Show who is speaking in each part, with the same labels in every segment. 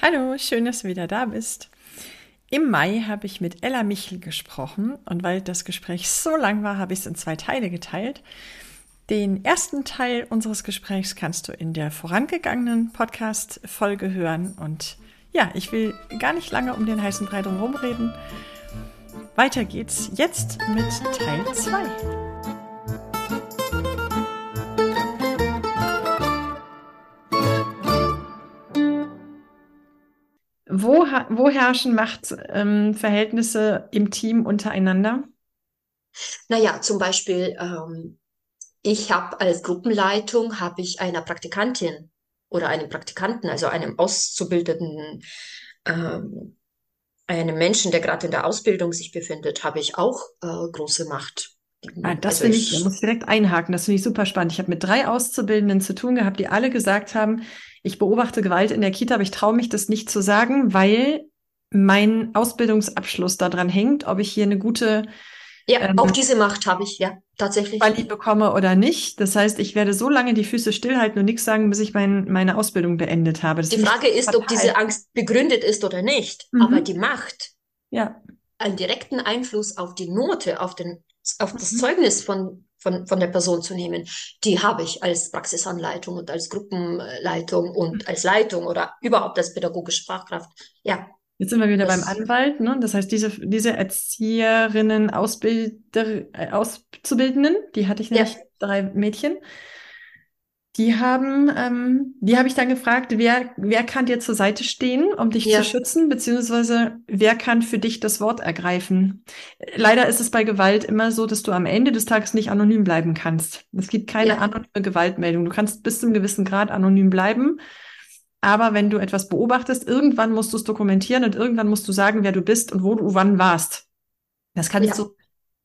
Speaker 1: Hallo, schön, dass du wieder da bist. Im Mai habe ich mit Ella Michel gesprochen und weil das Gespräch so lang war, habe ich es in zwei Teile geteilt. Den ersten Teil unseres Gesprächs kannst du in der vorangegangenen Podcast-Folge hören und ja, ich will gar nicht lange um den heißen Brei drum reden. Weiter geht's jetzt mit Teil 2. Wo, wo herrschen Machtverhältnisse ähm, im Team untereinander?
Speaker 2: Naja, zum Beispiel, ähm, ich habe als Gruppenleitung habe ich einer Praktikantin oder einem Praktikanten, also einem Auszubildenden, ähm, einem Menschen, der gerade in der Ausbildung sich befindet, habe ich auch äh, große Macht.
Speaker 1: Ah, das also finde ich, ich, muss ich direkt einhaken. Das finde ich super spannend. Ich habe mit drei Auszubildenden zu tun gehabt, die alle gesagt haben, ich beobachte Gewalt in der Kita, aber ich traue mich das nicht zu sagen, weil mein Ausbildungsabschluss daran hängt, ob ich hier eine gute
Speaker 2: ja, ähm, auch diese Macht habe ich, ja, tatsächlich.
Speaker 1: Ich bekomme oder nicht. Das heißt, ich werde so lange die Füße stillhalten und nichts sagen, bis ich mein, meine Ausbildung beendet habe. Das
Speaker 2: die Frage ist, ob diese Angst begründet ist oder nicht. Mhm. Aber die Macht,
Speaker 1: ja.
Speaker 2: einen direkten Einfluss auf die Note, auf, den, auf das mhm. Zeugnis von von, von der Person zu nehmen, die habe ich als Praxisanleitung und als Gruppenleitung und als Leitung oder überhaupt als pädagogische Fachkraft. Ja.
Speaker 1: Jetzt sind wir wieder das, beim Anwalt, ne? Das heißt, diese, diese Erzieherinnen, Ausbilder, äh, Auszubildenden, die hatte ich nämlich ja. drei Mädchen, die haben, ähm, die habe ich dann gefragt, wer, wer kann dir zur Seite stehen, um dich ja. zu schützen, beziehungsweise wer kann für dich das Wort ergreifen? Leider ist es bei Gewalt immer so, dass du am Ende des Tages nicht anonym bleiben kannst. Es gibt keine ja. anonyme Gewaltmeldung. Du kannst bis zu einem gewissen Grad anonym bleiben. Aber wenn du etwas beobachtest, irgendwann musst du es dokumentieren und irgendwann musst du sagen, wer du bist und wo du wann warst. Das kann ja. so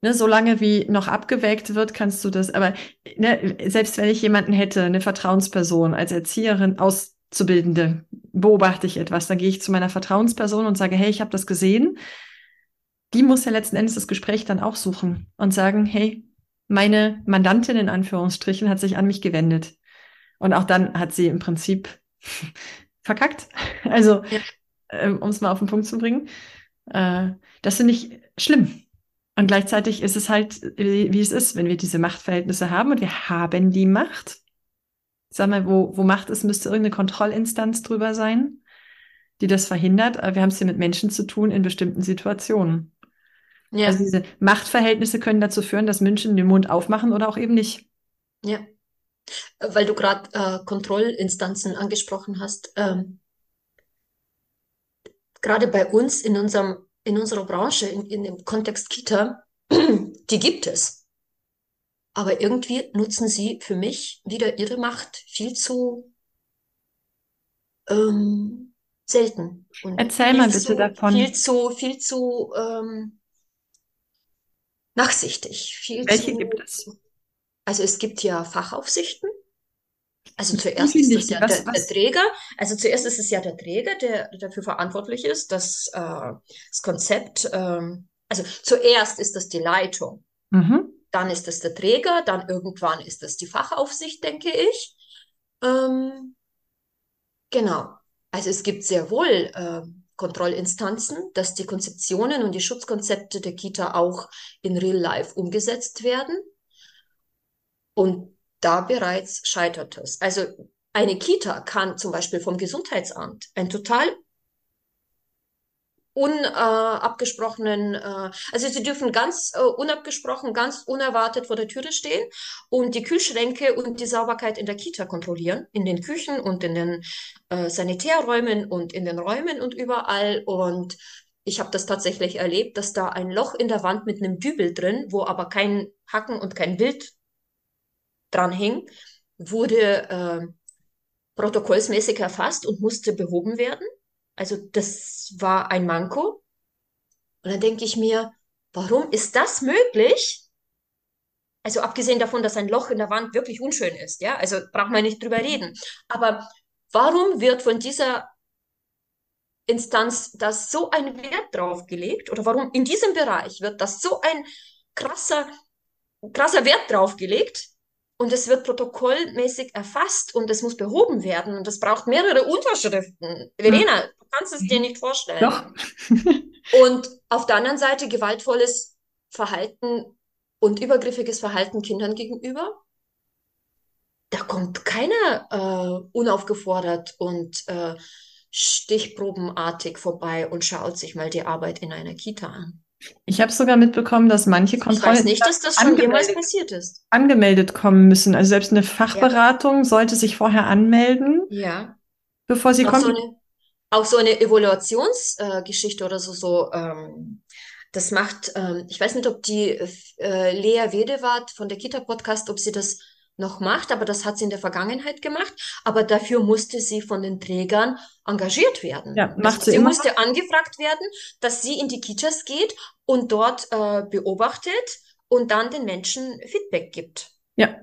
Speaker 1: Ne, solange wie noch abgewägt wird, kannst du das. Aber ne, selbst wenn ich jemanden hätte, eine Vertrauensperson als Erzieherin, Auszubildende, beobachte ich etwas, dann gehe ich zu meiner Vertrauensperson und sage, hey, ich habe das gesehen. Die muss ja letzten Endes das Gespräch dann auch suchen und sagen, hey, meine Mandantin in Anführungsstrichen hat sich an mich gewendet. Und auch dann hat sie im Prinzip verkackt. Also, ja. äh, um es mal auf den Punkt zu bringen. Äh, das finde ich schlimm. Und gleichzeitig ist es halt, wie, es ist, wenn wir diese Machtverhältnisse haben und wir haben die Macht. Sag mal, wo, wo Macht ist, müsste irgendeine Kontrollinstanz drüber sein, die das verhindert. Aber wir haben es hier mit Menschen zu tun in bestimmten Situationen. Ja. Also diese Machtverhältnisse können dazu führen, dass Menschen den Mund aufmachen oder auch eben nicht.
Speaker 2: Ja. Weil du gerade äh, Kontrollinstanzen angesprochen hast. Ähm, gerade bei uns in unserem in unserer Branche, in, in dem Kontext Kita, die gibt es. Aber irgendwie nutzen sie für mich wieder ihre Macht viel zu ähm, selten.
Speaker 1: Und Erzähl mal bitte
Speaker 2: zu,
Speaker 1: davon.
Speaker 2: Viel zu, viel zu ähm, nachsichtig. Viel
Speaker 1: Welche zu, gibt es?
Speaker 2: Also es gibt ja Fachaufsichten, also zuerst ist es ja was, der, der, Träger, also zuerst ist es ja der Träger, der, dafür verantwortlich ist, dass äh, das Konzept, ähm, also zuerst ist das die Leitung, mhm. dann ist es der Träger, dann irgendwann ist das die Fachaufsicht, denke ich. Ähm, genau. Also es gibt sehr wohl äh, Kontrollinstanzen, dass die Konzeptionen und die Schutzkonzepte der Kita auch in Real Life umgesetzt werden. Und da bereits scheitert es. Also eine Kita kann zum Beispiel vom Gesundheitsamt ein total unabgesprochenen, äh, äh, also sie dürfen ganz äh, unabgesprochen, ganz unerwartet vor der Türe stehen und die Kühlschränke und die Sauberkeit in der Kita kontrollieren, in den Küchen und in den äh, Sanitärräumen und in den Räumen und überall. Und ich habe das tatsächlich erlebt, dass da ein Loch in der Wand mit einem Dübel drin, wo aber kein Hacken und kein Bild dran hing, wurde äh, protokollsmäßig erfasst und musste behoben werden. Also das war ein Manko. Und dann denke ich mir, warum ist das möglich? Also abgesehen davon, dass ein Loch in der Wand wirklich unschön ist, ja, also braucht man nicht drüber reden. Aber warum wird von dieser Instanz das so ein Wert drauf gelegt oder warum in diesem Bereich wird das so ein krasser, krasser Wert drauf gelegt und es wird protokollmäßig erfasst und es muss behoben werden und es braucht mehrere Unterschriften. Verena, hm. du kannst es dir nicht vorstellen.
Speaker 1: Doch.
Speaker 2: und auf der anderen Seite gewaltvolles Verhalten und übergriffiges Verhalten Kindern gegenüber. Da kommt keiner äh, unaufgefordert und äh, stichprobenartig vorbei und schaut sich mal die Arbeit in einer Kita an.
Speaker 1: Ich habe sogar mitbekommen, dass manche Kontrollen.
Speaker 2: Ich weiß nicht, dass das schon jemals passiert ist.
Speaker 1: Angemeldet kommen müssen. Also selbst eine Fachberatung ja. sollte sich vorher anmelden.
Speaker 2: Ja.
Speaker 1: Bevor sie
Speaker 2: auch
Speaker 1: kommt.
Speaker 2: So eine, auch so eine Evaluationsgeschichte äh, oder so, so ähm, das macht, ähm, ich weiß nicht, ob die äh, Lea Wedewart von der Kita-Podcast, ob sie das noch macht, aber das hat sie in der Vergangenheit gemacht. Aber dafür musste sie von den Trägern engagiert werden.
Speaker 1: Ja, macht
Speaker 2: also
Speaker 1: sie,
Speaker 2: sie
Speaker 1: immer.
Speaker 2: musste angefragt werden, dass sie in die Kitas geht und dort äh, beobachtet und dann den Menschen Feedback gibt.
Speaker 1: Ja.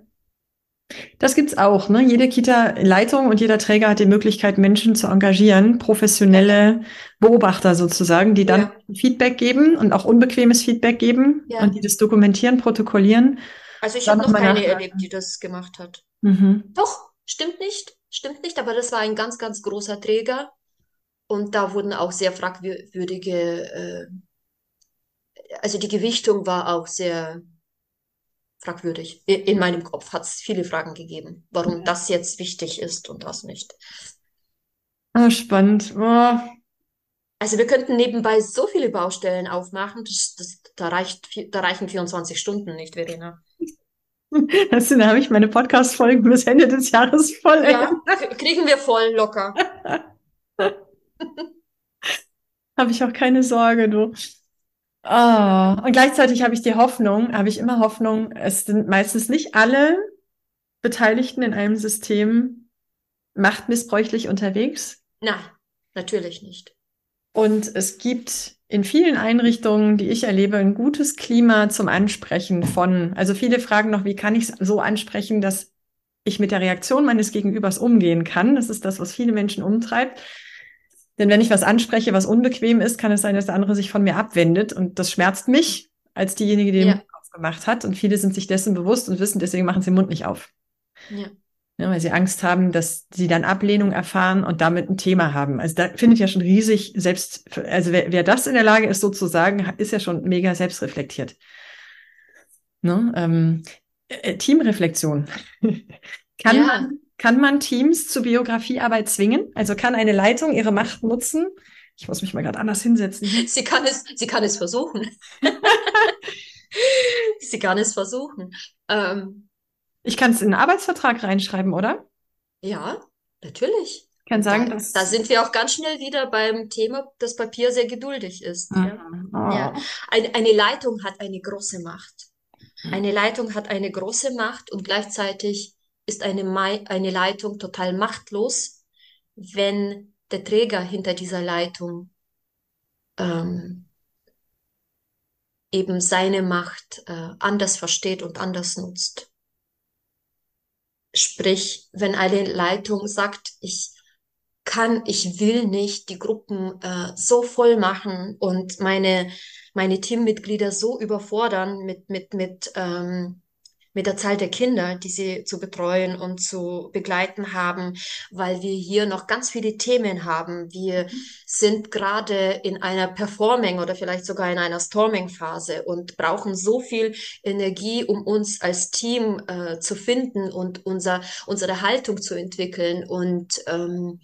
Speaker 1: Das gibt's auch. Ne? Jede Kita-Leitung und jeder Träger hat die Möglichkeit, Menschen zu engagieren, professionelle Beobachter sozusagen, die dann ja. Feedback geben und auch unbequemes Feedback geben ja. und die das dokumentieren, protokollieren
Speaker 2: also ich habe noch keine erlebt, die das gemacht hat.
Speaker 1: Mhm.
Speaker 2: Doch, stimmt nicht, stimmt nicht, aber das war ein ganz, ganz großer Träger und da wurden auch sehr fragwürdige, äh, also die Gewichtung war auch sehr fragwürdig. In meinem Kopf hat es viele Fragen gegeben, warum das jetzt wichtig ist und das nicht.
Speaker 1: Ah, spannend. Oh.
Speaker 2: Also wir könnten nebenbei so viele Baustellen aufmachen, das, das, da, reicht, da reichen 24 Stunden nicht, Verena.
Speaker 1: Also, da habe ich meine Podcast-Folgen bis Ende des Jahres voll.
Speaker 2: Ja, kriegen wir voll locker.
Speaker 1: habe ich auch keine Sorge, du. Oh. Und gleichzeitig habe ich die Hoffnung, habe ich immer Hoffnung, es sind meistens nicht alle Beteiligten in einem System machtmissbräuchlich unterwegs.
Speaker 2: Nein, natürlich nicht.
Speaker 1: Und es gibt in vielen Einrichtungen, die ich erlebe, ein gutes Klima zum Ansprechen von. Also viele fragen noch, wie kann ich es so ansprechen, dass ich mit der Reaktion meines Gegenübers umgehen kann. Das ist das, was viele Menschen umtreibt. Denn wenn ich was anspreche, was unbequem ist, kann es sein, dass der andere sich von mir abwendet. Und das schmerzt mich als diejenige, die den Mund aufgemacht hat. Und viele sind sich dessen bewusst und wissen, deswegen machen sie den Mund nicht auf.
Speaker 2: Ja
Speaker 1: ja, ne, weil sie Angst haben, dass sie dann Ablehnung erfahren und damit ein Thema haben. Also da findet ja schon riesig selbst, also wer, wer das in der Lage ist, so zu sagen, ist ja schon mega selbstreflektiert. Ne? Ähm, äh, Teamreflexion. kann, ja. man, kann man Teams zur Biografiearbeit zwingen? Also kann eine Leitung ihre Macht nutzen? Ich muss mich mal gerade anders hinsetzen.
Speaker 2: Sie kann es, sie kann es versuchen. sie kann es versuchen. Ähm,
Speaker 1: ich kann es in einen Arbeitsvertrag reinschreiben, oder?
Speaker 2: Ja, natürlich.
Speaker 1: Ich kann sagen,
Speaker 2: da, dass da sind wir auch ganz schnell wieder beim Thema, dass Papier sehr geduldig ist. Mhm. Ja. Oh. ja. Ein, eine Leitung hat eine große Macht. Eine Leitung hat eine große Macht und gleichzeitig ist eine, eine Leitung total machtlos, wenn der Träger hinter dieser Leitung ähm, eben seine Macht äh, anders versteht und anders nutzt. Sprich, wenn eine Leitung sagt, ich kann, ich will nicht die Gruppen äh, so voll machen und meine, meine Teammitglieder so überfordern mit, mit, mit ähm, mit der Zahl der Kinder, die sie zu betreuen und zu begleiten haben, weil wir hier noch ganz viele Themen haben. Wir sind gerade in einer Performing oder vielleicht sogar in einer Storming-Phase und brauchen so viel Energie, um uns als Team äh, zu finden und unser, unsere Haltung zu entwickeln und ähm,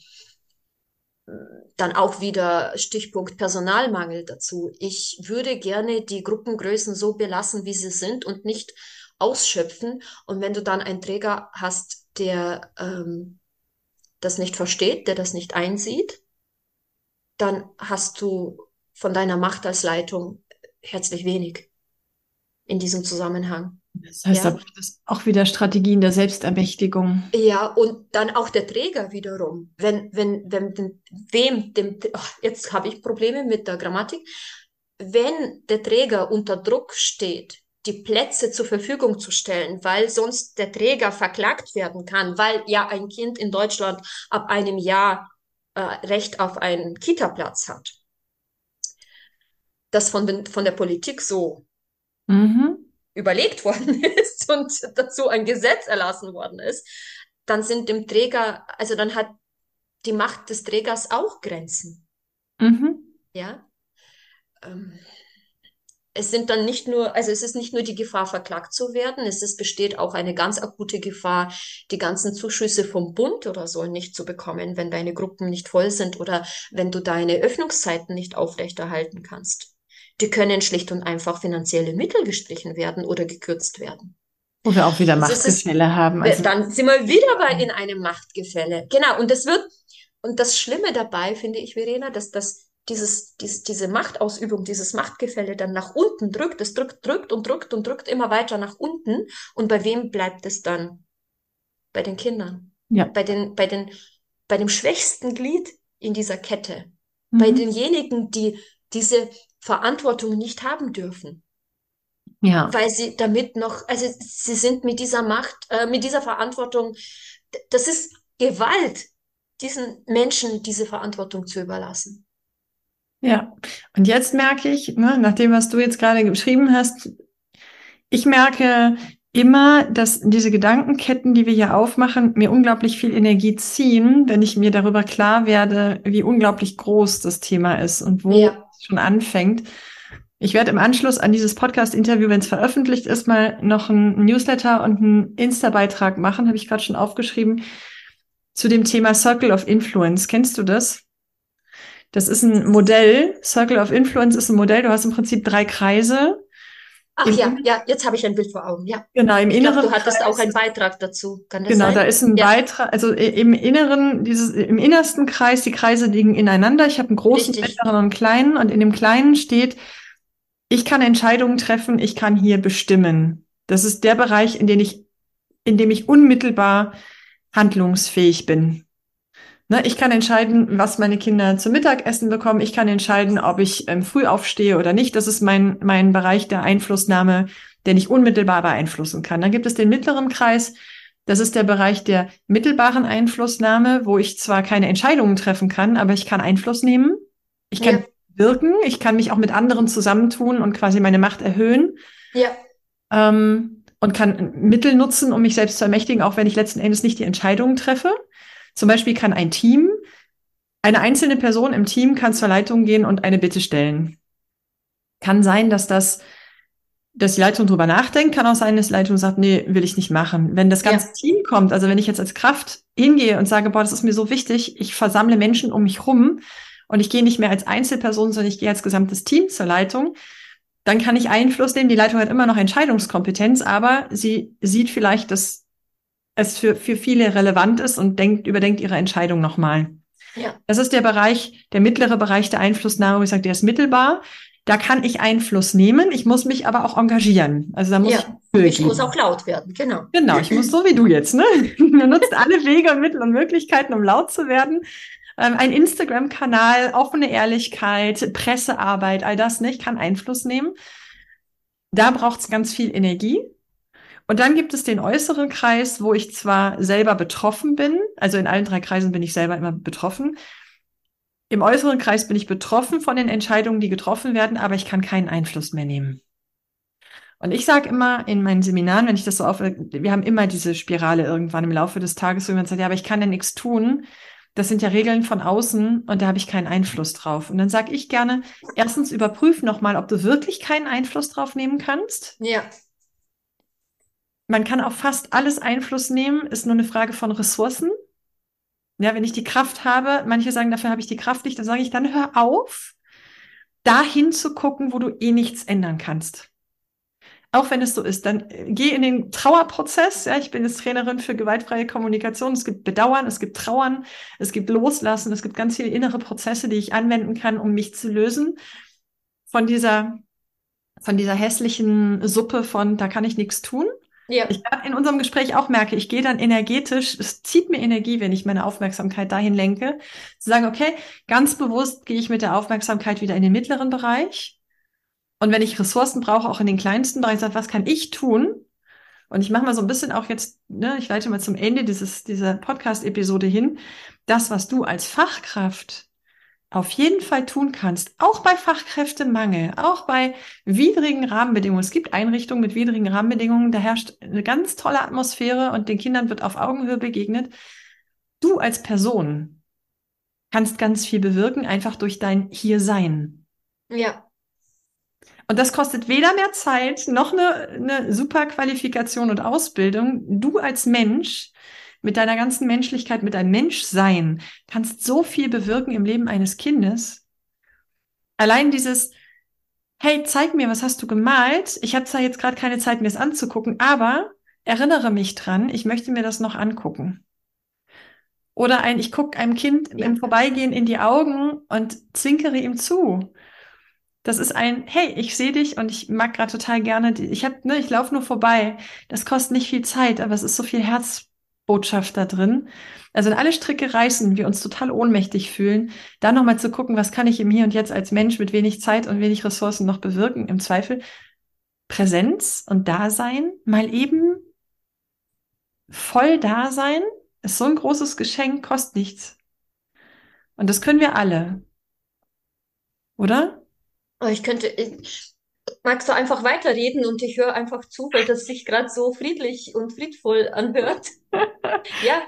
Speaker 2: dann auch wieder Stichpunkt Personalmangel dazu. Ich würde gerne die Gruppengrößen so belassen, wie sie sind und nicht ausschöpfen. Und wenn du dann einen Träger hast, der ähm, das nicht versteht, der das nicht einsieht, dann hast du von deiner Macht als Leitung herzlich wenig in diesem Zusammenhang.
Speaker 1: Das heißt, ja. auch wieder Strategien der Selbstermächtigung.
Speaker 2: Ja, und dann auch der Träger wiederum. Wenn, wenn, wenn, dem, wem, dem, ach, jetzt habe ich Probleme mit der Grammatik. Wenn der Träger unter Druck steht, die Plätze zur Verfügung zu stellen, weil sonst der Träger verklagt werden kann, weil ja ein Kind in Deutschland ab einem Jahr äh, Recht auf einen Kita-Platz hat. Das von, den, von der Politik so mhm. überlegt worden ist und dazu ein Gesetz erlassen worden ist, dann sind dem Träger, also dann hat die Macht des Trägers auch Grenzen. Mhm. Ja. Ähm, es sind dann nicht nur, also es ist nicht nur die Gefahr, verklagt zu werden, es ist, besteht auch eine ganz akute Gefahr, die ganzen Zuschüsse vom Bund oder so nicht zu bekommen, wenn deine Gruppen nicht voll sind oder wenn du deine Öffnungszeiten nicht aufrechterhalten kannst. Die können schlicht und einfach finanzielle Mittel gestrichen werden oder gekürzt werden.
Speaker 1: Oder auch wieder Machtgefälle ist, haben.
Speaker 2: Also dann sind wir wieder bei in einem Machtgefälle. Genau. Und das wird, und das Schlimme dabei finde ich, Verena, dass das dieses, dies, diese Machtausübung, dieses Machtgefälle dann nach unten drückt, es drückt, drückt und drückt und drückt immer weiter nach unten. Und bei wem bleibt es dann? Bei den Kindern. Ja. Bei den, bei den, bei dem schwächsten Glied in dieser Kette. Mhm. Bei denjenigen, die diese Verantwortung nicht haben dürfen. Ja. Weil sie damit noch, also sie sind mit dieser Macht, äh, mit dieser Verantwortung, das ist Gewalt, diesen Menschen diese Verantwortung zu überlassen.
Speaker 1: Ja, und jetzt merke ich, ne, nach dem, was du jetzt gerade geschrieben hast, ich merke immer, dass diese Gedankenketten, die wir hier aufmachen, mir unglaublich viel Energie ziehen, wenn ich mir darüber klar werde, wie unglaublich groß das Thema ist und wo ja. es schon anfängt. Ich werde im Anschluss an dieses Podcast-Interview, wenn es veröffentlicht ist, mal noch ein Newsletter und einen Insta-Beitrag machen, habe ich gerade schon aufgeschrieben, zu dem Thema Circle of Influence. Kennst du das? Das ist ein Modell. Circle of Influence ist ein Modell. Du hast im Prinzip drei Kreise.
Speaker 2: Ach Im ja, ja, jetzt habe ich ein Bild vor Augen. Ja.
Speaker 1: Genau, im Inneren.
Speaker 2: Glaub, du hattest Kreis, auch einen Beitrag dazu.
Speaker 1: Kann das genau, sein? da ist ein ja. Beitrag, also im Inneren, dieses, im innersten Kreis, die Kreise liegen ineinander. Ich habe einen großen, Richtig. mittleren und einen kleinen und in dem kleinen steht, ich kann Entscheidungen treffen, ich kann hier bestimmen. Das ist der Bereich, in dem ich, in dem ich unmittelbar handlungsfähig bin. Ne, ich kann entscheiden, was meine Kinder zum Mittagessen bekommen. Ich kann entscheiden, ob ich ähm, früh aufstehe oder nicht. Das ist mein, mein Bereich der Einflussnahme, den ich unmittelbar beeinflussen kann. Dann gibt es den mittleren Kreis. Das ist der Bereich der mittelbaren Einflussnahme, wo ich zwar keine Entscheidungen treffen kann, aber ich kann Einfluss nehmen. Ich kann ja. wirken. Ich kann mich auch mit anderen zusammentun und quasi meine Macht erhöhen. Ja. Ähm, und kann Mittel nutzen, um mich selbst zu ermächtigen, auch wenn ich letzten Endes nicht die Entscheidungen treffe. Zum Beispiel kann ein Team, eine einzelne Person im Team kann zur Leitung gehen und eine Bitte stellen. Kann sein, dass das, dass die Leitung drüber nachdenkt, kann auch sein, dass die Leitung sagt, nee, will ich nicht machen. Wenn das ganze ja. Team kommt, also wenn ich jetzt als Kraft hingehe und sage, boah, das ist mir so wichtig, ich versammle Menschen um mich rum und ich gehe nicht mehr als Einzelperson, sondern ich gehe als gesamtes Team zur Leitung, dann kann ich Einfluss nehmen. Die Leitung hat immer noch Entscheidungskompetenz, aber sie sieht vielleicht das es für, für viele relevant ist und denkt, überdenkt ihre Entscheidung nochmal. Ja. Das ist der Bereich, der mittlere Bereich der Einflussnahme, wo ich sage, der ist mittelbar. Da kann ich Einfluss nehmen, ich muss mich aber auch engagieren. Also da muss ja,
Speaker 2: ich, ich muss auch laut werden, genau.
Speaker 1: Genau, ich muss so wie du jetzt, ne? Man nutzt alle Wege und Mittel und Möglichkeiten, um laut zu werden. Ähm, ein Instagram-Kanal, offene Ehrlichkeit, Pressearbeit, all das nicht, kann Einfluss nehmen. Da braucht es ganz viel Energie. Und dann gibt es den äußeren Kreis, wo ich zwar selber betroffen bin, also in allen drei Kreisen bin ich selber immer betroffen. Im äußeren Kreis bin ich betroffen von den Entscheidungen, die getroffen werden, aber ich kann keinen Einfluss mehr nehmen. Und ich sage immer in meinen Seminaren, wenn ich das so auf, wir haben immer diese Spirale irgendwann im Laufe des Tages, wo jemand sagt, ja, aber ich kann ja nichts tun. Das sind ja Regeln von außen und da habe ich keinen Einfluss drauf. Und dann sage ich gerne, erstens überprüf nochmal, ob du wirklich keinen Einfluss drauf nehmen kannst. Ja man kann auf fast alles Einfluss nehmen, ist nur eine Frage von Ressourcen. Ja, wenn ich die Kraft habe, manche sagen, dafür habe ich die Kraft nicht, dann sage ich, dann hör auf, dahin zu gucken, wo du eh nichts ändern kannst. Auch wenn es so ist, dann äh, geh in den Trauerprozess. Ja, ich bin jetzt Trainerin für gewaltfreie Kommunikation. Es gibt Bedauern, es gibt Trauern, es gibt Loslassen, es gibt ganz viele innere Prozesse, die ich anwenden kann, um mich zu lösen von dieser von dieser hässlichen Suppe von, da kann ich nichts tun. Ja. Ich in unserem Gespräch auch merke, ich gehe dann energetisch, es zieht mir Energie, wenn ich meine Aufmerksamkeit dahin lenke, zu sagen, okay, ganz bewusst gehe ich mit der Aufmerksamkeit wieder in den mittleren Bereich. Und wenn ich Ressourcen brauche, auch in den kleinsten Bereich, sage, was kann ich tun? Und ich mache mal so ein bisschen auch jetzt, ne, ich leite mal zum Ende dieses, dieser Podcast-Episode hin, das, was du als Fachkraft auf jeden Fall tun kannst, auch bei Fachkräftemangel, auch bei widrigen Rahmenbedingungen. Es gibt Einrichtungen mit widrigen Rahmenbedingungen, da herrscht eine ganz tolle Atmosphäre und den Kindern wird auf Augenhöhe begegnet. Du als Person kannst ganz viel bewirken, einfach durch dein Hiersein.
Speaker 2: Ja.
Speaker 1: Und das kostet weder mehr Zeit noch eine, eine super Qualifikation und Ausbildung. Du als Mensch mit deiner ganzen Menschlichkeit, mit deinem Menschsein kannst so viel bewirken im Leben eines Kindes. Allein dieses, hey, zeig mir, was hast du gemalt? Ich habe zwar jetzt gerade keine Zeit, mir das anzugucken, aber erinnere mich dran, ich möchte mir das noch angucken. Oder ein, ich gucke einem Kind ja. im Vorbeigehen in die Augen und zwinkere ihm zu. Das ist ein, hey, ich sehe dich und ich mag gerade total gerne, ich habe, ne, ich laufe nur vorbei. Das kostet nicht viel Zeit, aber es ist so viel Herzbotschaft da drin. Also wenn alle Stricke reißen, wir uns total ohnmächtig fühlen, da nochmal zu gucken, was kann ich im Hier und Jetzt als Mensch mit wenig Zeit und wenig Ressourcen noch bewirken, im Zweifel Präsenz und Dasein, mal eben voll da sein, ist so ein großes Geschenk, kostet nichts. Und das können wir alle. Oder?
Speaker 2: Ich könnte, ich, magst du einfach weiterreden und ich höre einfach zu, weil das sich gerade so friedlich und friedvoll anhört. ja.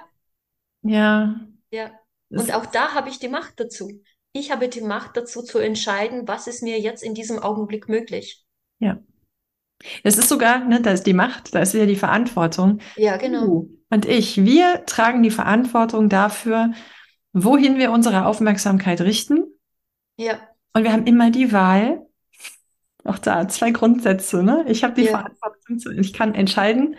Speaker 1: Ja.
Speaker 2: Ja. Und auch da habe ich die Macht dazu. Ich habe die Macht dazu zu entscheiden, was ist mir jetzt in diesem Augenblick möglich.
Speaker 1: Ja. Es ist sogar, ne, da ist die Macht, da ist wieder die Verantwortung.
Speaker 2: Ja, genau. Du
Speaker 1: und ich, wir tragen die Verantwortung dafür, wohin wir unsere Aufmerksamkeit richten.
Speaker 2: Ja.
Speaker 1: Und wir haben immer die Wahl, auch da zwei Grundsätze, ne? Ich habe die ja. Verantwortung, zu, ich kann entscheiden.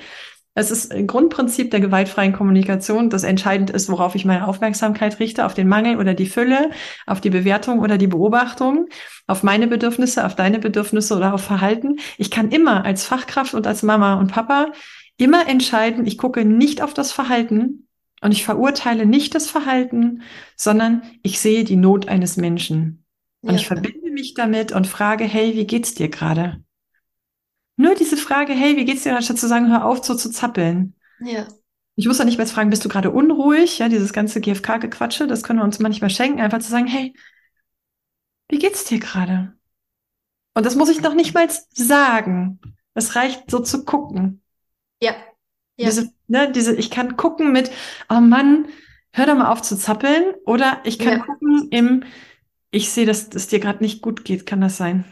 Speaker 1: Es ist ein Grundprinzip der gewaltfreien Kommunikation, das entscheidend ist, worauf ich meine Aufmerksamkeit richte, auf den Mangel oder die Fülle, auf die Bewertung oder die Beobachtung, auf meine Bedürfnisse, auf deine Bedürfnisse oder auf Verhalten. Ich kann immer als Fachkraft und als Mama und Papa immer entscheiden, ich gucke nicht auf das Verhalten, und ich verurteile nicht das Verhalten, sondern ich sehe die Not eines Menschen. Und ja. ich verbinde mich damit und frage, hey, wie geht's dir gerade? Nur diese Frage, hey, wie geht's dir, anstatt zu sagen, hör auf, so zu zappeln.
Speaker 2: Ja.
Speaker 1: Ich muss doch nicht mehr fragen, bist du gerade unruhig? Ja, dieses ganze GFK-Gequatsche, das können wir uns manchmal schenken, einfach zu sagen, hey, wie geht's dir gerade? Und das muss ich noch nicht mal sagen. Es reicht so zu gucken.
Speaker 2: Ja.
Speaker 1: ja. Diese, ne, diese, ich kann gucken mit, oh Mann, hör doch mal auf zu zappeln. Oder ich kann ja. gucken im, ich sehe, dass es dir gerade nicht gut geht, kann das sein?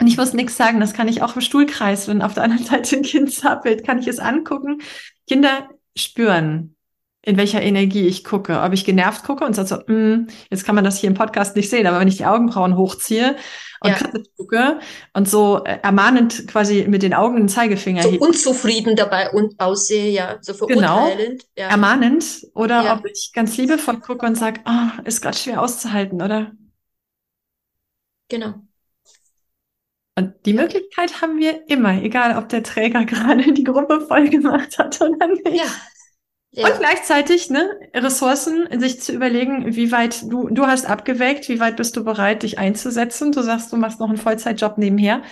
Speaker 1: Und ich muss nichts sagen, das kann ich auch im Stuhlkreis, wenn auf der anderen Seite ein Kind zappelt, kann ich es angucken. Kinder spüren, in welcher Energie ich gucke. Ob ich genervt gucke und sage so, mm, jetzt kann man das hier im Podcast nicht sehen, aber wenn ich die Augenbrauen hochziehe und ja. gucke und so äh, ermahnend quasi mit den Augen den Zeigefinger
Speaker 2: so unzufrieden dabei und aussehe, ja, so
Speaker 1: genau. verurteilend. Genau, ja. ermahnend oder ja. ob ich ganz liebevoll gucke und sage, oh, ist gerade schwer auszuhalten, oder?
Speaker 2: Genau.
Speaker 1: Und die Möglichkeit haben wir immer, egal ob der Träger gerade die Gruppe voll gemacht hat oder nicht.
Speaker 2: Ja.
Speaker 1: Ja. Und gleichzeitig, ne, Ressourcen, sich zu überlegen, wie weit du, du hast abgewägt, wie weit bist du bereit, dich einzusetzen. Du sagst, du machst noch einen Vollzeitjob nebenher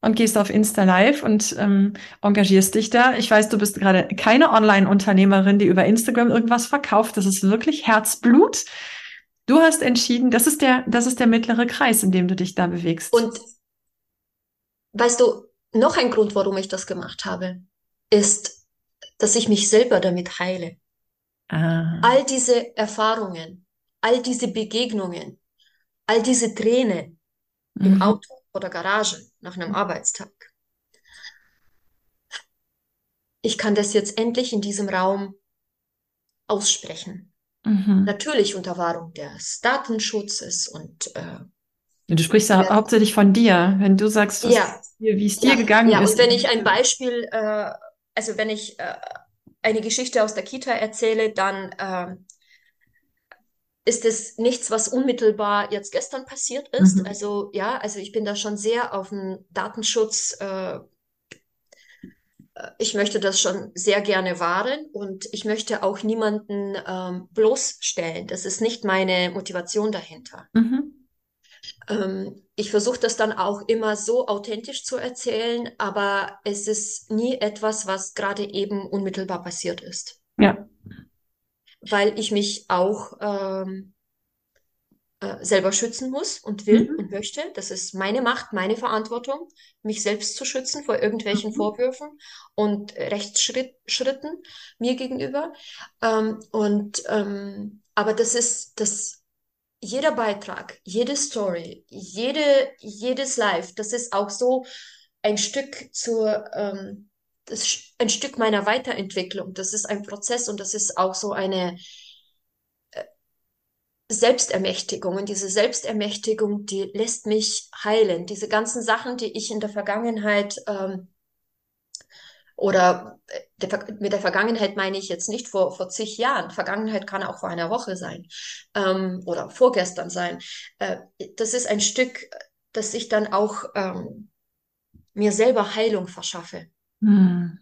Speaker 1: und gehst auf Insta Live und ähm, engagierst dich da. Ich weiß, du bist gerade keine Online-Unternehmerin, die über Instagram irgendwas verkauft. Das ist wirklich Herzblut. Du hast entschieden, das ist der, das ist der mittlere Kreis, in dem du dich da bewegst.
Speaker 2: Und weißt du, noch ein Grund, warum ich das gemacht habe, ist, dass ich mich selber damit heile. Ah. All diese Erfahrungen, all diese Begegnungen, all diese Tränen mhm. im Auto oder Garage nach einem Arbeitstag. Ich kann das jetzt endlich in diesem Raum aussprechen. Mhm. Natürlich unter Wahrung des Datenschutzes und äh,
Speaker 1: Du sprichst ja, hauptsächlich von dir, wenn du sagst,
Speaker 2: ja.
Speaker 1: wie es dir ja. gegangen
Speaker 2: ja,
Speaker 1: ist.
Speaker 2: Ja, und wenn ich ein Beispiel, äh, also wenn ich äh, eine Geschichte aus der Kita erzähle, dann äh, ist es nichts, was unmittelbar jetzt gestern passiert ist. Mhm. Also ja, also ich bin da schon sehr auf den Datenschutz. Äh, ich möchte das schon sehr gerne wahren und ich möchte auch niemanden ähm, bloßstellen. Das ist nicht meine Motivation dahinter. Mhm. Ähm, ich versuche das dann auch immer so authentisch zu erzählen, aber es ist nie etwas, was gerade eben unmittelbar passiert ist.
Speaker 1: Ja
Speaker 2: weil ich mich auch ähm, äh, selber schützen muss und will mhm. und möchte. Das ist meine Macht, meine Verantwortung, mich selbst zu schützen vor irgendwelchen mhm. Vorwürfen und Rechtsschritten mir gegenüber. Ähm, und ähm, aber das ist das jeder Beitrag, jede Story, jede jedes Live, das ist auch so ein Stück zur ähm, das ein Stück meiner Weiterentwicklung. Das ist ein Prozess und das ist auch so eine äh, Selbstermächtigung. Und diese Selbstermächtigung, die lässt mich heilen. Diese ganzen Sachen, die ich in der Vergangenheit ähm, oder äh, der, mit der Vergangenheit meine ich jetzt nicht vor, vor zig Jahren. Vergangenheit kann auch vor einer Woche sein ähm, oder vorgestern sein. Äh, das ist ein Stück, dass ich dann auch ähm, mir selber Heilung verschaffe. Hm.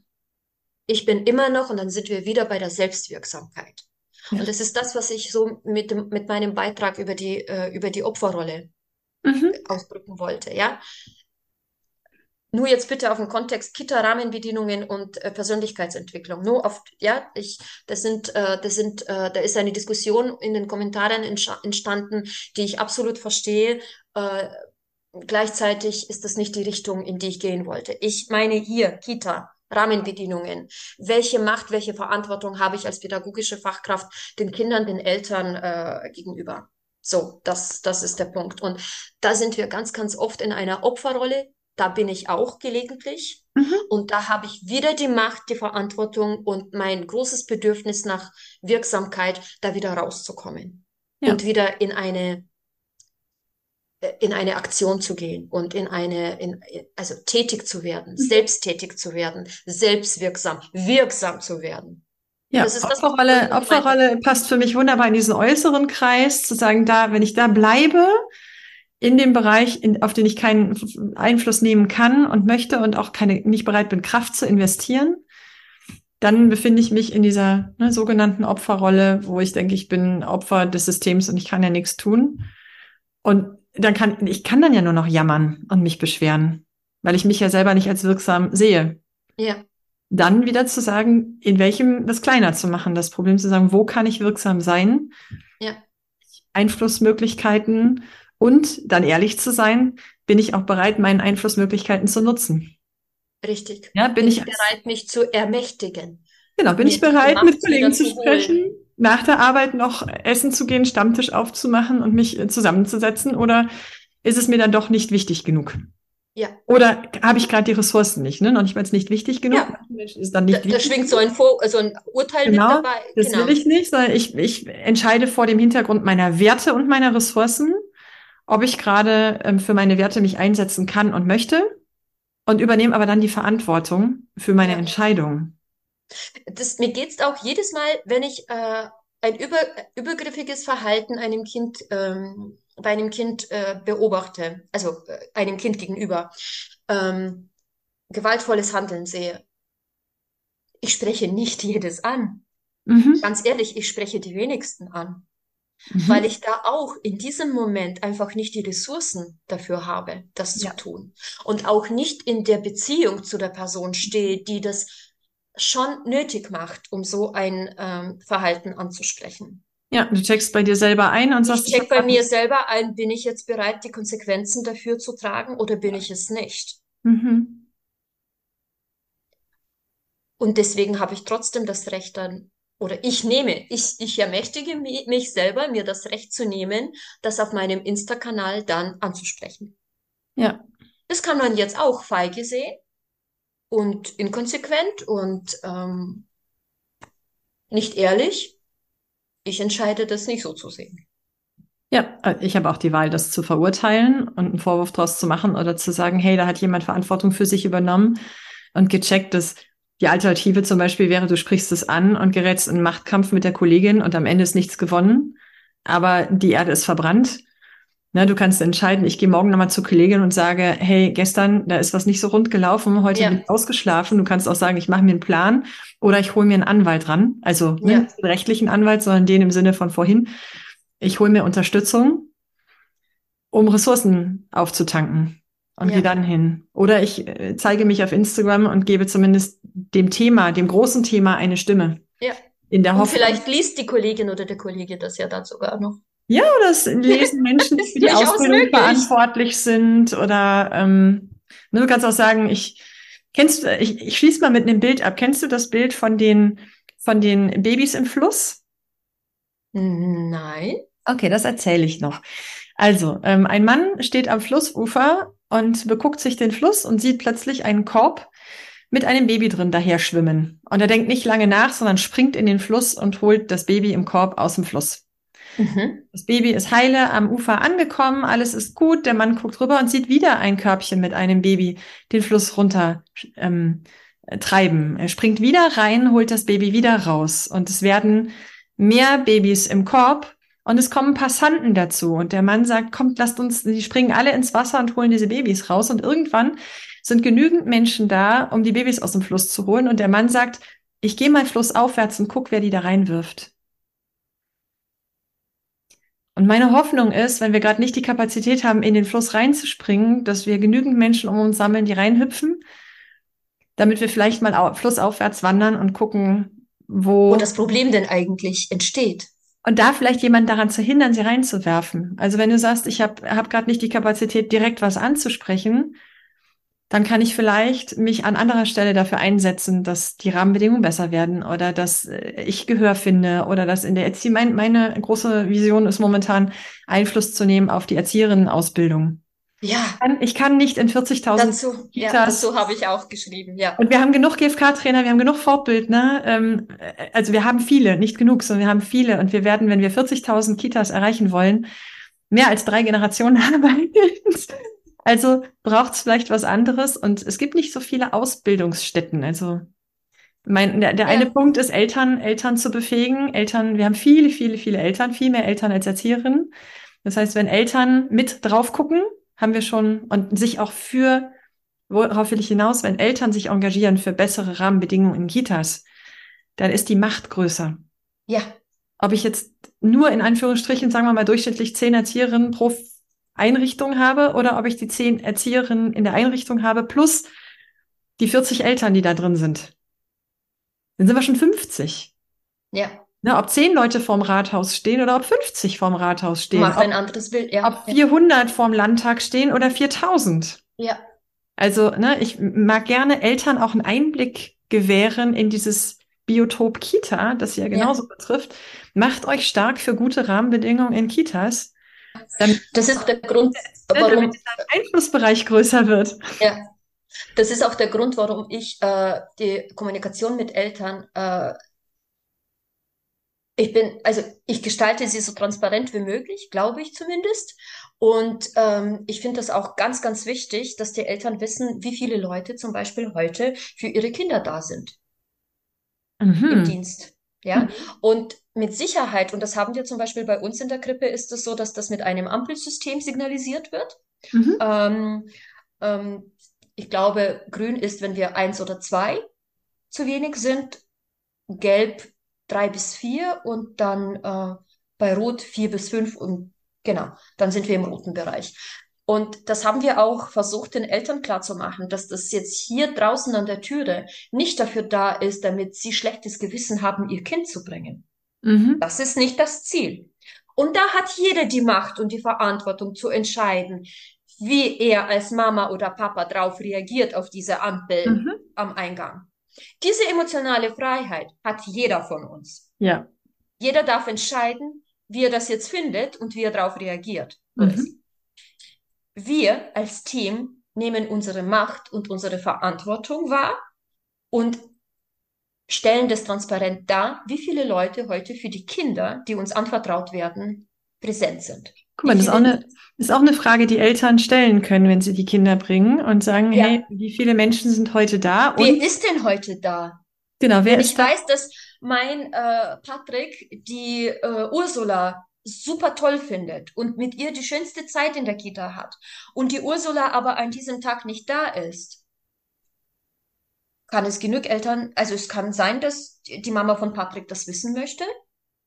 Speaker 2: Ich bin immer noch, und dann sind wir wieder bei der Selbstwirksamkeit. Ja. Und das ist das, was ich so mit, dem, mit meinem Beitrag über die, äh, über die Opferrolle mhm. ausdrücken wollte. Ja? Nur jetzt bitte auf den Kontext Kita, Rahmenbedienungen und äh, Persönlichkeitsentwicklung. Nur auf, ja, ich, das sind, äh, das sind, äh, da ist eine Diskussion in den Kommentaren entstanden, die ich absolut verstehe. Äh, Gleichzeitig ist das nicht die Richtung, in die ich gehen wollte. Ich meine hier, Kita, Rahmenbedingungen. Welche Macht, welche Verantwortung habe ich als pädagogische Fachkraft den Kindern, den Eltern äh, gegenüber? So, das, das ist der Punkt. Und da sind wir ganz, ganz oft in einer Opferrolle. Da bin ich auch gelegentlich. Mhm. Und da habe ich wieder die Macht, die Verantwortung und mein großes Bedürfnis nach Wirksamkeit, da wieder rauszukommen. Ja. Und wieder in eine in eine Aktion zu gehen und in eine, in, also tätig zu werden, mhm. selbsttätig zu werden, selbstwirksam, wirksam zu werden.
Speaker 1: Ja, das ist Opferrolle, das, Opferrolle passt für mich wunderbar in diesen äußeren Kreis, zu sagen, da, wenn ich da bleibe, in dem Bereich, in, auf den ich keinen Einfluss nehmen kann und möchte und auch keine, nicht bereit bin, Kraft zu investieren, dann befinde ich mich in dieser ne, sogenannten Opferrolle, wo ich denke, ich bin Opfer des Systems und ich kann ja nichts tun. Und dann kann, ich kann dann ja nur noch jammern und mich beschweren, weil ich mich ja selber nicht als wirksam sehe.
Speaker 2: Ja.
Speaker 1: Dann wieder zu sagen, in welchem, das kleiner zu machen, das Problem zu sagen, wo kann ich wirksam sein?
Speaker 2: Ja.
Speaker 1: Einflussmöglichkeiten und dann ehrlich zu sein, bin ich auch bereit, meinen Einflussmöglichkeiten zu nutzen.
Speaker 2: Richtig.
Speaker 1: Ja, bin, bin ich
Speaker 2: bereit, mich zu ermächtigen.
Speaker 1: Genau, bin ich bereit, mit Kollegen zu sprechen? nach der Arbeit noch essen zu gehen, Stammtisch aufzumachen und mich äh, zusammenzusetzen? Oder ist es mir dann doch nicht wichtig genug?
Speaker 2: Ja.
Speaker 1: Oder habe ich gerade die Ressourcen nicht, ne? Noch nicht mal es nicht wichtig genug. Ja.
Speaker 2: Ist dann nicht da, da schwingt so ein, Vor so ein Urteil
Speaker 1: genau, mit dabei. Das genau. will ich nicht, sondern ich, ich entscheide vor dem Hintergrund meiner Werte und meiner Ressourcen, ob ich gerade ähm, für meine Werte mich einsetzen kann und möchte und übernehme aber dann die Verantwortung für meine ja. Entscheidung.
Speaker 2: Das, mir geht es auch jedes Mal, wenn ich äh, ein über, übergriffiges Verhalten einem Kind, ähm, bei einem Kind äh, beobachte, also äh, einem Kind gegenüber, ähm, gewaltvolles Handeln sehe. Ich spreche nicht jedes an. Mhm. Ganz ehrlich, ich spreche die wenigsten an. Mhm. Weil ich da auch in diesem Moment einfach nicht die Ressourcen dafür habe, das ja. zu tun. Und auch nicht in der Beziehung zu der Person stehe, die das schon nötig macht, um so ein ähm, Verhalten anzusprechen.
Speaker 1: Ja, du checkst bei dir selber ein und sagst.
Speaker 2: Ich check bei mir selber ein, bin ich jetzt bereit, die Konsequenzen dafür zu tragen oder bin ich es nicht? Mhm. Und deswegen habe ich trotzdem das Recht dann, oder ich nehme, ich, ich ermächtige mich selber, mir das Recht zu nehmen, das auf meinem Insta-Kanal dann anzusprechen.
Speaker 1: Ja.
Speaker 2: Das kann man jetzt auch feige sehen und inkonsequent und ähm, nicht ehrlich. Ich entscheide das nicht so zu sehen.
Speaker 1: Ja, äh, ich habe auch die Wahl, das zu verurteilen und einen Vorwurf daraus zu machen oder zu sagen, hey, da hat jemand Verantwortung für sich übernommen und gecheckt, dass die Alternative zum Beispiel wäre, du sprichst es an und gerätst in Machtkampf mit der Kollegin und am Ende ist nichts gewonnen. aber die Erde ist verbrannt. Ne, du kannst entscheiden, ich gehe morgen nochmal zur Kollegin und sage, hey, gestern, da ist was nicht so rund gelaufen, heute ja. bin ich ausgeschlafen. Du kannst auch sagen, ich mache mir einen Plan oder ich hole mir einen Anwalt ran. Also ne, ja. nicht den rechtlichen Anwalt, sondern den im Sinne von vorhin. Ich hole mir Unterstützung, um Ressourcen aufzutanken und ja. gehe dann hin. Oder ich äh, zeige mich auf Instagram und gebe zumindest dem Thema, dem großen Thema eine Stimme.
Speaker 2: Ja. In der Hoffnung. Und vielleicht liest die Kollegin oder der Kollege das ja dann sogar noch.
Speaker 1: Ja, oder es lesen Menschen, die für die Ausbildung verantwortlich sind. Oder ähm, ne, du kannst auch sagen, ich kennst du, ich, ich schließe mal mit einem Bild ab. Kennst du das Bild von den von den Babys im Fluss?
Speaker 2: Nein.
Speaker 1: Okay, das erzähle ich noch. Also, ähm, ein Mann steht am Flussufer und beguckt sich den Fluss und sieht plötzlich einen Korb mit einem Baby drin daher schwimmen. Und er denkt nicht lange nach, sondern springt in den Fluss und holt das Baby im Korb aus dem Fluss. Mhm. Das Baby ist heile am Ufer angekommen, alles ist gut. Der Mann guckt rüber und sieht wieder ein Körbchen mit einem Baby den Fluss runter ähm, treiben. Er springt wieder rein, holt das Baby wieder raus und es werden mehr Babys im Korb und es kommen Passanten dazu und der Mann sagt, kommt, lasst uns, die springen alle ins Wasser und holen diese Babys raus und irgendwann sind genügend Menschen da, um die Babys aus dem Fluss zu holen und der Mann sagt, ich gehe mal flussaufwärts und guck, wer die da reinwirft. Und meine Hoffnung ist, wenn wir gerade nicht die Kapazität haben, in den Fluss reinzuspringen, dass wir genügend Menschen um uns sammeln, die reinhüpfen, damit wir vielleicht mal flussaufwärts wandern und gucken, wo,
Speaker 2: wo das Problem denn eigentlich entsteht.
Speaker 1: Und da vielleicht jemand daran zu hindern, sie reinzuwerfen. Also wenn du sagst, ich habe hab, hab gerade nicht die Kapazität, direkt was anzusprechen, dann kann ich vielleicht mich an anderer Stelle dafür einsetzen, dass die Rahmenbedingungen besser werden oder dass äh, ich Gehör finde oder dass in der Erziehung, mein, meine große Vision ist momentan Einfluss zu nehmen auf die Erzieherinnenausbildung.
Speaker 2: Ja.
Speaker 1: Ich kann, ich kann nicht in 40.000
Speaker 2: dazu, ja, dazu habe ich auch geschrieben, ja.
Speaker 1: Und wir haben genug GFK-Trainer, wir haben genug Fortbildner. Ähm, äh, also wir haben viele, nicht genug, sondern wir haben viele. Und wir werden, wenn wir 40.000 Kitas erreichen wollen, mehr als drei Generationen arbeiten. Also braucht es vielleicht was anderes und es gibt nicht so viele Ausbildungsstätten. Also mein, der, der ja. eine Punkt ist, Eltern, Eltern zu befähigen. Eltern, wir haben viele, viele, viele Eltern, viel mehr Eltern als Erzieherinnen. Das heißt, wenn Eltern mit drauf gucken, haben wir schon und sich auch für, worauf will ich hinaus, wenn Eltern sich engagieren für bessere Rahmenbedingungen in Kitas, dann ist die Macht größer.
Speaker 2: Ja.
Speaker 1: Ob ich jetzt nur in Anführungsstrichen, sagen wir mal, durchschnittlich zehn Erzieherinnen pro Einrichtung habe oder ob ich die zehn Erzieherinnen in der Einrichtung habe plus die 40 Eltern, die da drin sind. Dann sind wir schon 50.
Speaker 2: Ja.
Speaker 1: Ne, ob zehn Leute vorm Rathaus stehen oder ob 50 vorm Rathaus stehen.
Speaker 2: Macht ein anderes Bild, ja.
Speaker 1: Ob 400 vorm Landtag stehen oder 4000.
Speaker 2: Ja.
Speaker 1: Also, ne, ich mag gerne Eltern auch einen Einblick gewähren in dieses Biotop Kita, das ja genauso ja. betrifft. Macht euch stark für gute Rahmenbedingungen in Kitas.
Speaker 2: Das ist der Grund, warum
Speaker 1: der Einflussbereich größer wird.
Speaker 2: Ja, das ist auch der Grund, warum ich äh, die Kommunikation mit Eltern, äh, ich bin, also ich gestalte sie so transparent wie möglich, glaube ich zumindest. Und ähm, ich finde das auch ganz, ganz wichtig, dass die Eltern wissen, wie viele Leute zum Beispiel heute für ihre Kinder da sind mhm. im Dienst. Ja, mhm. und mit Sicherheit, und das haben wir zum Beispiel bei uns in der Krippe, ist es so, dass das mit einem Ampelsystem signalisiert wird. Mhm. Ähm, ähm, ich glaube, grün ist, wenn wir eins oder zwei zu wenig sind, gelb drei bis vier und dann äh, bei rot vier bis fünf und genau, dann sind wir im roten Bereich. Und das haben wir auch versucht, den Eltern klarzumachen, dass das jetzt hier draußen an der Türe nicht dafür da ist, damit sie schlechtes Gewissen haben, ihr Kind zu bringen. Mhm. Das ist nicht das Ziel. Und da hat jeder die Macht und die Verantwortung zu entscheiden, wie er als Mama oder Papa drauf reagiert auf diese Ampel mhm. am Eingang. Diese emotionale Freiheit hat jeder von uns.
Speaker 1: Ja.
Speaker 2: Jeder darf entscheiden, wie er das jetzt findet und wie er darauf reagiert. Mhm. Wir als Team nehmen unsere Macht und unsere Verantwortung wahr und stellen das transparent dar, wie viele Leute heute für die Kinder, die uns anvertraut werden, präsent sind.
Speaker 1: Guck mal, das ist auch, eine, ist auch eine Frage, die Eltern stellen können, wenn sie die Kinder bringen und sagen, ja. hey, wie viele Menschen sind heute da?
Speaker 2: wer ist denn heute da?
Speaker 1: Genau, wer
Speaker 2: Wenn
Speaker 1: ist
Speaker 2: ich weiß, dass mein äh, Patrick die äh, Ursula super toll findet und mit ihr die schönste Zeit in der Kita hat und die Ursula aber an diesem Tag nicht da ist, kann es genug Eltern, also es kann sein, dass die Mama von Patrick das wissen möchte.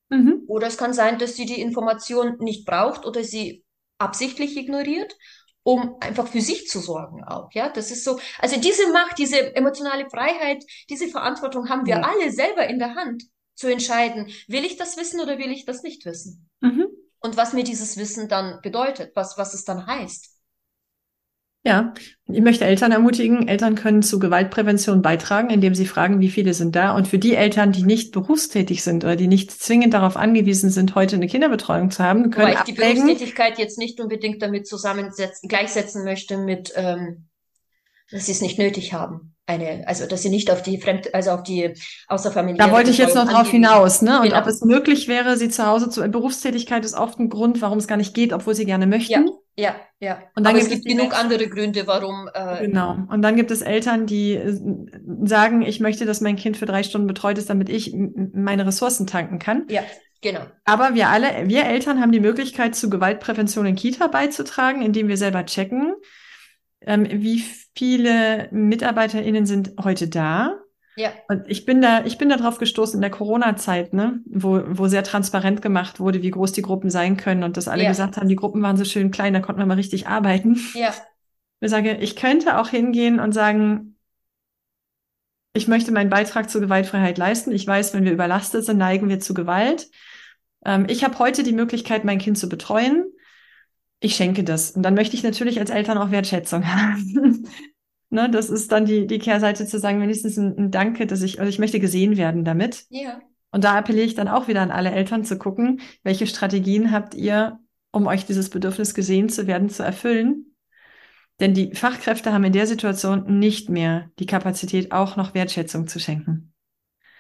Speaker 2: Mhm. Oder es kann sein, dass sie die Information nicht braucht oder sie absichtlich ignoriert, um einfach für sich zu sorgen auch. Ja, das ist so. Also diese Macht, diese emotionale Freiheit, diese Verantwortung haben wir ja. alle selber in der Hand zu entscheiden, will ich das wissen oder will ich das nicht wissen? Mhm. Und was mir dieses Wissen dann bedeutet, was, was es dann heißt.
Speaker 1: Ja, ich möchte Eltern ermutigen, Eltern können zu Gewaltprävention beitragen, indem sie fragen, wie viele sind da. Und für die Eltern, die nicht berufstätig sind oder die nicht zwingend darauf angewiesen sind, heute eine Kinderbetreuung zu haben, können
Speaker 2: Wobei ich die Berufstätigkeit jetzt nicht unbedingt damit zusammensetzen, gleichsetzen möchte mit, ähm, dass sie es nicht nötig haben eine, also dass sie nicht auf die Fremd, also auf die außerfamiliäre.
Speaker 1: Da wollte ich jetzt noch drauf hinaus, ne? Und genau. ob es möglich wäre, sie zu Hause zu. Berufstätigkeit ist oft ein Grund, warum es gar nicht geht, obwohl sie gerne möchten.
Speaker 2: Ja, ja, ja.
Speaker 1: Und dann Aber gibt es gibt genug andere Gründe, warum. Äh, genau. Und dann gibt es Eltern, die äh, sagen, ich möchte, dass mein Kind für drei Stunden betreut ist, damit ich meine Ressourcen tanken kann.
Speaker 2: Ja. Genau.
Speaker 1: Aber wir alle, wir Eltern haben die Möglichkeit, zu Gewaltprävention in Kita beizutragen, indem wir selber checken, ähm, wie viele MitarbeiterInnen sind heute da? Ja. Und ich bin da, ich bin da drauf gestoßen in der Corona-Zeit, ne, wo, wo sehr transparent gemacht wurde, wie groß die Gruppen sein können und dass alle ja. gesagt haben, die Gruppen waren so schön klein, da konnten wir mal richtig arbeiten. Ja. Ich sage, ich könnte auch hingehen und sagen, ich möchte meinen Beitrag zur Gewaltfreiheit leisten. Ich weiß, wenn wir überlastet sind, neigen wir zu Gewalt. Ähm, ich habe heute die Möglichkeit, mein Kind zu betreuen ich schenke das. Und dann möchte ich natürlich als Eltern auch Wertschätzung haben. ne, das ist dann die, die Kehrseite zu sagen, wenigstens ein, ein Danke, dass ich, also ich möchte gesehen werden damit. Ja. Und da appelliere ich dann auch wieder an alle Eltern zu gucken, welche Strategien habt ihr, um euch dieses Bedürfnis gesehen zu werden, zu erfüllen. Denn die Fachkräfte haben in der Situation nicht mehr die Kapazität, auch noch Wertschätzung zu schenken.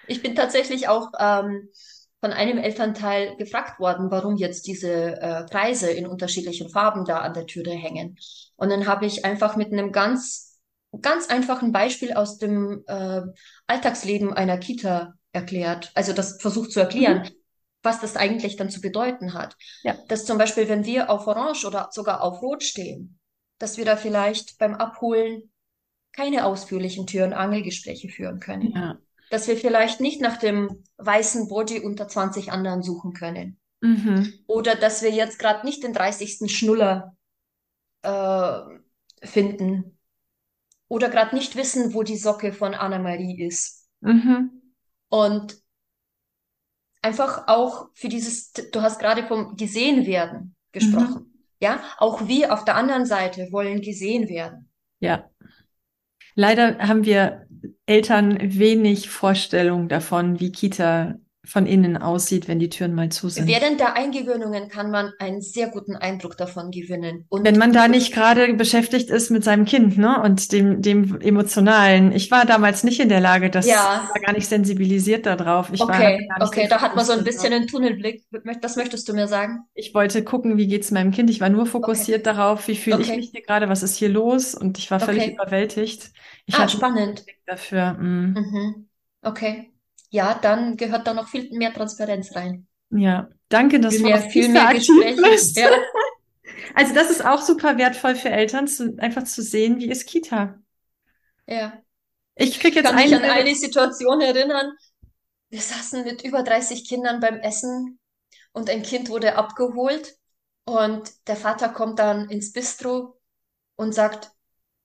Speaker 2: Ich bin tatsächlich auch ähm, von einem Elternteil gefragt worden, warum jetzt diese äh, Preise in unterschiedlichen Farben da an der Türe hängen. Und dann habe ich einfach mit einem ganz, ganz einfachen Beispiel aus dem äh, Alltagsleben einer Kita erklärt, also das versucht zu erklären, mhm. was das eigentlich dann zu bedeuten hat. Ja. Dass zum Beispiel, wenn wir auf Orange oder sogar auf Rot stehen, dass wir da vielleicht beim Abholen keine ausführlichen Tür- und Angelgespräche führen können. Ja dass wir vielleicht nicht nach dem weißen Body unter 20 anderen suchen können. Mhm. Oder dass wir jetzt gerade nicht den 30. Schnuller äh, finden. Oder gerade nicht wissen, wo die Socke von Anna-Marie ist. Mhm. Und einfach auch für dieses, du hast gerade vom gesehen werden gesprochen. Mhm. Ja, auch wir auf der anderen Seite wollen gesehen werden.
Speaker 1: Ja. Leider haben wir Eltern wenig Vorstellung davon, wie Kita von innen aussieht, wenn die Türen mal zu sind.
Speaker 2: Während der Eingewöhnungen kann man einen sehr guten Eindruck davon gewinnen.
Speaker 1: Und wenn man da nicht gerade beschäftigt ist mit seinem Kind, ne, und dem, dem emotionalen. Ich war damals nicht in der Lage, das ja. war gar nicht sensibilisiert darauf. Ich
Speaker 2: okay, war okay, da hat man so ein bisschen einen Tunnelblick. Das möchtest du mir sagen?
Speaker 1: Ich wollte gucken, wie geht's meinem Kind. Ich war nur fokussiert okay. darauf, wie fühle okay. ich mich hier gerade, was ist hier los? Und ich war völlig okay. überwältigt. Ich
Speaker 2: ah, spannend.
Speaker 1: Dafür. Mm.
Speaker 2: Mhm. Okay ja, dann gehört da noch viel mehr Transparenz rein.
Speaker 1: Ja, danke, dass viel du mehr, viel mehr Gespräche. Ja. Also das ist auch super wertvoll für Eltern, zu, einfach zu sehen, wie ist Kita.
Speaker 2: Ja.
Speaker 1: Ich krieg jetzt
Speaker 2: kann mich an eine Situation erinnern. Wir saßen mit über 30 Kindern beim Essen und ein Kind wurde abgeholt und der Vater kommt dann ins Bistro und sagt,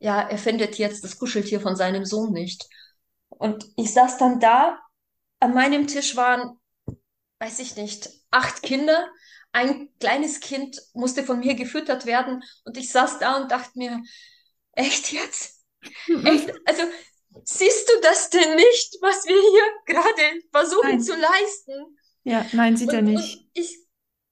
Speaker 2: ja, er findet jetzt das Kuscheltier von seinem Sohn nicht. Und ich saß dann da an meinem Tisch waren, weiß ich nicht, acht Kinder. Ein kleines Kind musste von mir gefüttert werden und ich saß da und dachte mir, echt jetzt? Mhm. Echt? Also, siehst du das denn nicht, was wir hier gerade versuchen nein. zu leisten?
Speaker 1: Ja, nein, sieht und, er nicht.
Speaker 2: Ich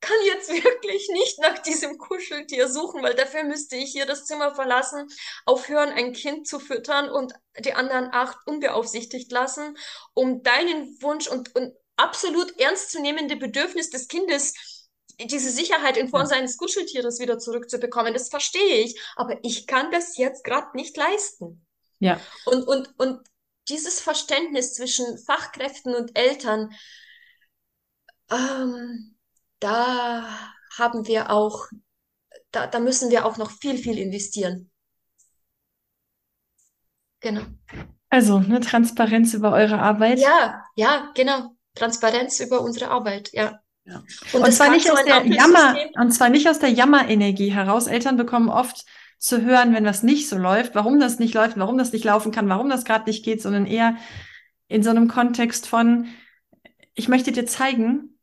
Speaker 2: kann jetzt wirklich nicht nach diesem Kuscheltier suchen, weil dafür müsste ich hier das Zimmer verlassen, aufhören, ein Kind zu füttern und die anderen acht unbeaufsichtigt lassen, um deinen Wunsch und, und absolut ernstzunehmende Bedürfnis des Kindes diese Sicherheit in Form seines Kuscheltieres wieder zurückzubekommen, das verstehe ich, aber ich kann das jetzt gerade nicht leisten.
Speaker 1: Ja.
Speaker 2: Und, und, und dieses Verständnis zwischen Fachkräften und Eltern, ähm, da haben wir auch, da, da müssen wir auch noch viel, viel investieren. Genau.
Speaker 1: Also, eine Transparenz über eure Arbeit.
Speaker 2: Ja, ja, genau. Transparenz über unsere Arbeit, ja.
Speaker 1: ja. Und, und zwar nicht aus der Jammer, und zwar nicht aus der Jammerenergie heraus. Eltern bekommen oft zu hören, wenn was nicht so läuft, warum das nicht läuft, warum das nicht laufen kann, warum das gerade nicht geht, sondern eher in so einem Kontext von, ich möchte dir zeigen,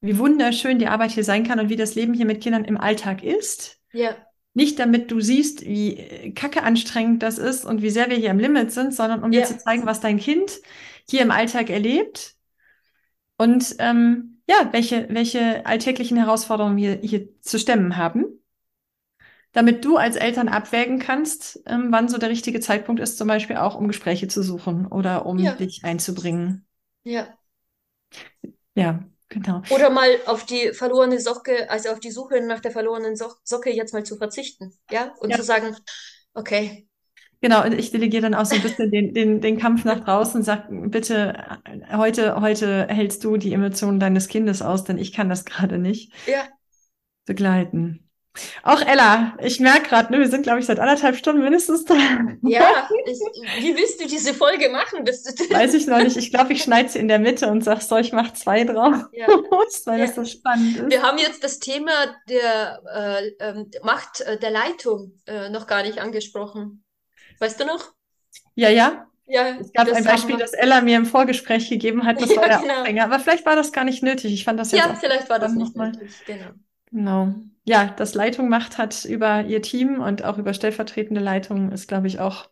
Speaker 1: wie wunderschön die Arbeit hier sein kann und wie das Leben hier mit Kindern im Alltag ist.
Speaker 2: Ja.
Speaker 1: Nicht damit du siehst, wie kacke anstrengend das ist und wie sehr wir hier im Limit sind, sondern um ja. dir zu zeigen, was dein Kind hier im Alltag erlebt und ähm, ja, welche, welche alltäglichen Herausforderungen wir hier zu stemmen haben, damit du als Eltern abwägen kannst, ähm, wann so der richtige Zeitpunkt ist, zum Beispiel auch um Gespräche zu suchen oder um ja. dich einzubringen.
Speaker 2: Ja.
Speaker 1: Ja, Genau.
Speaker 2: Oder mal auf die verlorene Socke, also auf die Suche nach der verlorenen so Socke jetzt mal zu verzichten, ja? Und ja. zu sagen, okay.
Speaker 1: Genau, und ich delegiere dann auch so ein bisschen den, den, den Kampf nach draußen und sage, bitte, heute, heute hältst du die Emotionen deines Kindes aus, denn ich kann das gerade nicht
Speaker 2: ja.
Speaker 1: begleiten. Auch Ella, ich merke gerade, ne, wir sind, glaube ich, seit anderthalb Stunden mindestens
Speaker 2: dran. Ja, ich, wie willst du diese Folge machen?
Speaker 1: Weiß ich noch nicht. Ich glaube, ich schneide sie in der Mitte und sag so, ich mache zwei drauf, ja. weil ja. das so spannend ist.
Speaker 2: Wir haben jetzt das Thema der äh, äh, Macht äh, der Leitung äh, noch gar nicht angesprochen. Weißt du noch?
Speaker 1: Ja, ja.
Speaker 2: Ja,
Speaker 1: es gab ein Beispiel, das Ella mir im Vorgespräch gegeben hat, das ja, war der genau. Aufhänger. Aber vielleicht war das gar nicht nötig. Ich fand das jetzt
Speaker 2: Ja, vielleicht war das nicht nötig, genau.
Speaker 1: Genau. Ja, das Leitung macht hat über ihr Team und auch über stellvertretende Leitung ist, glaube ich, auch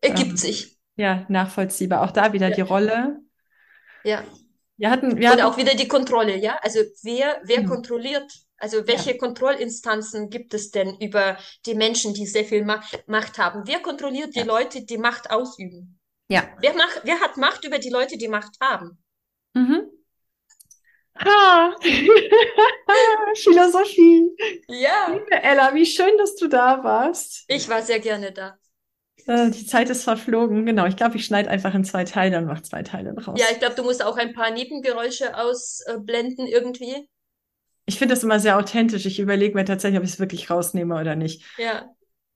Speaker 2: ergibt ähm, sich.
Speaker 1: Ja, nachvollziehbar. Auch da wieder ja. die Rolle.
Speaker 2: Ja.
Speaker 1: Wir hatten, wir
Speaker 2: und
Speaker 1: hatten,
Speaker 2: auch wieder die Kontrolle, ja. Also wer, wer hm. kontrolliert? Also welche ja. Kontrollinstanzen gibt es denn über die Menschen, die sehr viel Macht, Macht haben? Wer kontrolliert die ja. Leute, die Macht ausüben?
Speaker 1: Ja.
Speaker 2: Wer, macht, wer hat Macht über die Leute, die Macht haben?
Speaker 1: Mhm. Ah, Philosophie.
Speaker 2: Ja.
Speaker 1: Liebe Ella, wie schön, dass du da warst.
Speaker 2: Ich war sehr gerne da.
Speaker 1: Äh, die Zeit ist verflogen. Genau, ich glaube, ich schneide einfach in zwei Teile und mache zwei Teile draus.
Speaker 2: Ja, ich glaube, du musst auch ein paar Nebengeräusche ausblenden irgendwie.
Speaker 1: Ich finde das immer sehr authentisch. Ich überlege mir tatsächlich, ob ich es wirklich rausnehme oder nicht.
Speaker 2: Ja.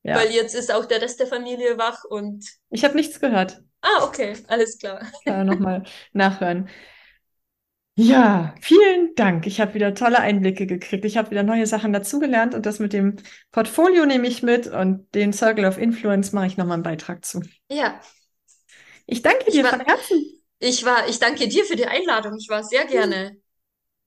Speaker 2: ja. Weil jetzt ist auch der Rest der Familie wach und.
Speaker 1: Ich habe nichts gehört.
Speaker 2: Ah, okay, alles klar.
Speaker 1: Kann nochmal nachhören. Ja, vielen Dank. Ich habe wieder tolle Einblicke gekriegt. Ich habe wieder neue Sachen dazugelernt und das mit dem Portfolio nehme ich mit und den Circle of Influence mache ich nochmal einen Beitrag zu.
Speaker 2: Ja.
Speaker 1: Ich danke dir war, von Herzen.
Speaker 2: Ich war, ich danke dir für die Einladung. Ich war sehr gerne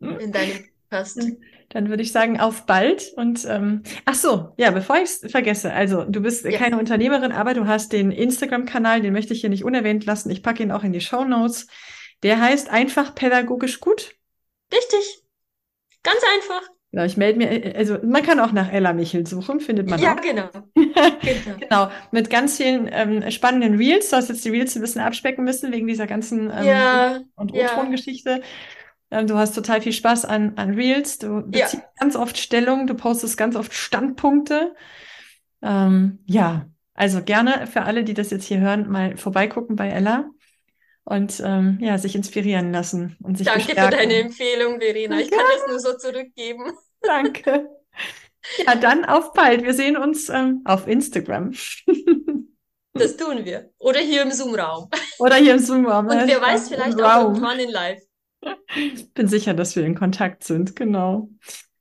Speaker 2: hm. in deinem Podcast.
Speaker 1: Dann würde ich sagen, auf bald. Und ähm, ach so, ja, bevor ich es vergesse, also du bist ja. keine Unternehmerin, aber du hast den Instagram-Kanal, den möchte ich hier nicht unerwähnt lassen. Ich packe ihn auch in die Show Notes. Der heißt einfach pädagogisch gut.
Speaker 2: Richtig. Ganz einfach.
Speaker 1: Ja, ich melde mir, also man kann auch nach Ella Michel suchen, findet man
Speaker 2: ja,
Speaker 1: auch.
Speaker 2: Genau. genau.
Speaker 1: genau. Mit ganz vielen ähm, spannenden Reels. Du hast jetzt die Reels ein bisschen abspecken müssen wegen dieser ganzen ähm,
Speaker 2: ja,
Speaker 1: und O-Ton-Geschichte. Ja. Ähm, du hast total viel Spaß an, an Reels. Du beziehst ja. ganz oft Stellung, du postest ganz oft Standpunkte. Ähm, ja, also gerne für alle, die das jetzt hier hören, mal vorbeigucken bei Ella und ähm, ja, sich inspirieren lassen und sich
Speaker 2: Danke
Speaker 1: bestärken.
Speaker 2: für deine Empfehlung, Verena. Ich kann das nur so zurückgeben.
Speaker 1: Danke. Ja, dann auf bald. Wir sehen uns ähm, auf Instagram.
Speaker 2: Das tun wir. Oder hier im Zoom-Raum.
Speaker 1: Oder hier im Zoom-Raum.
Speaker 2: Und wer weiß, vielleicht auch irgendwann in live.
Speaker 1: Bin sicher, dass wir in Kontakt sind. Genau.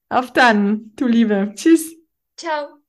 Speaker 1: Auf dann, du Liebe. Tschüss.
Speaker 2: Ciao.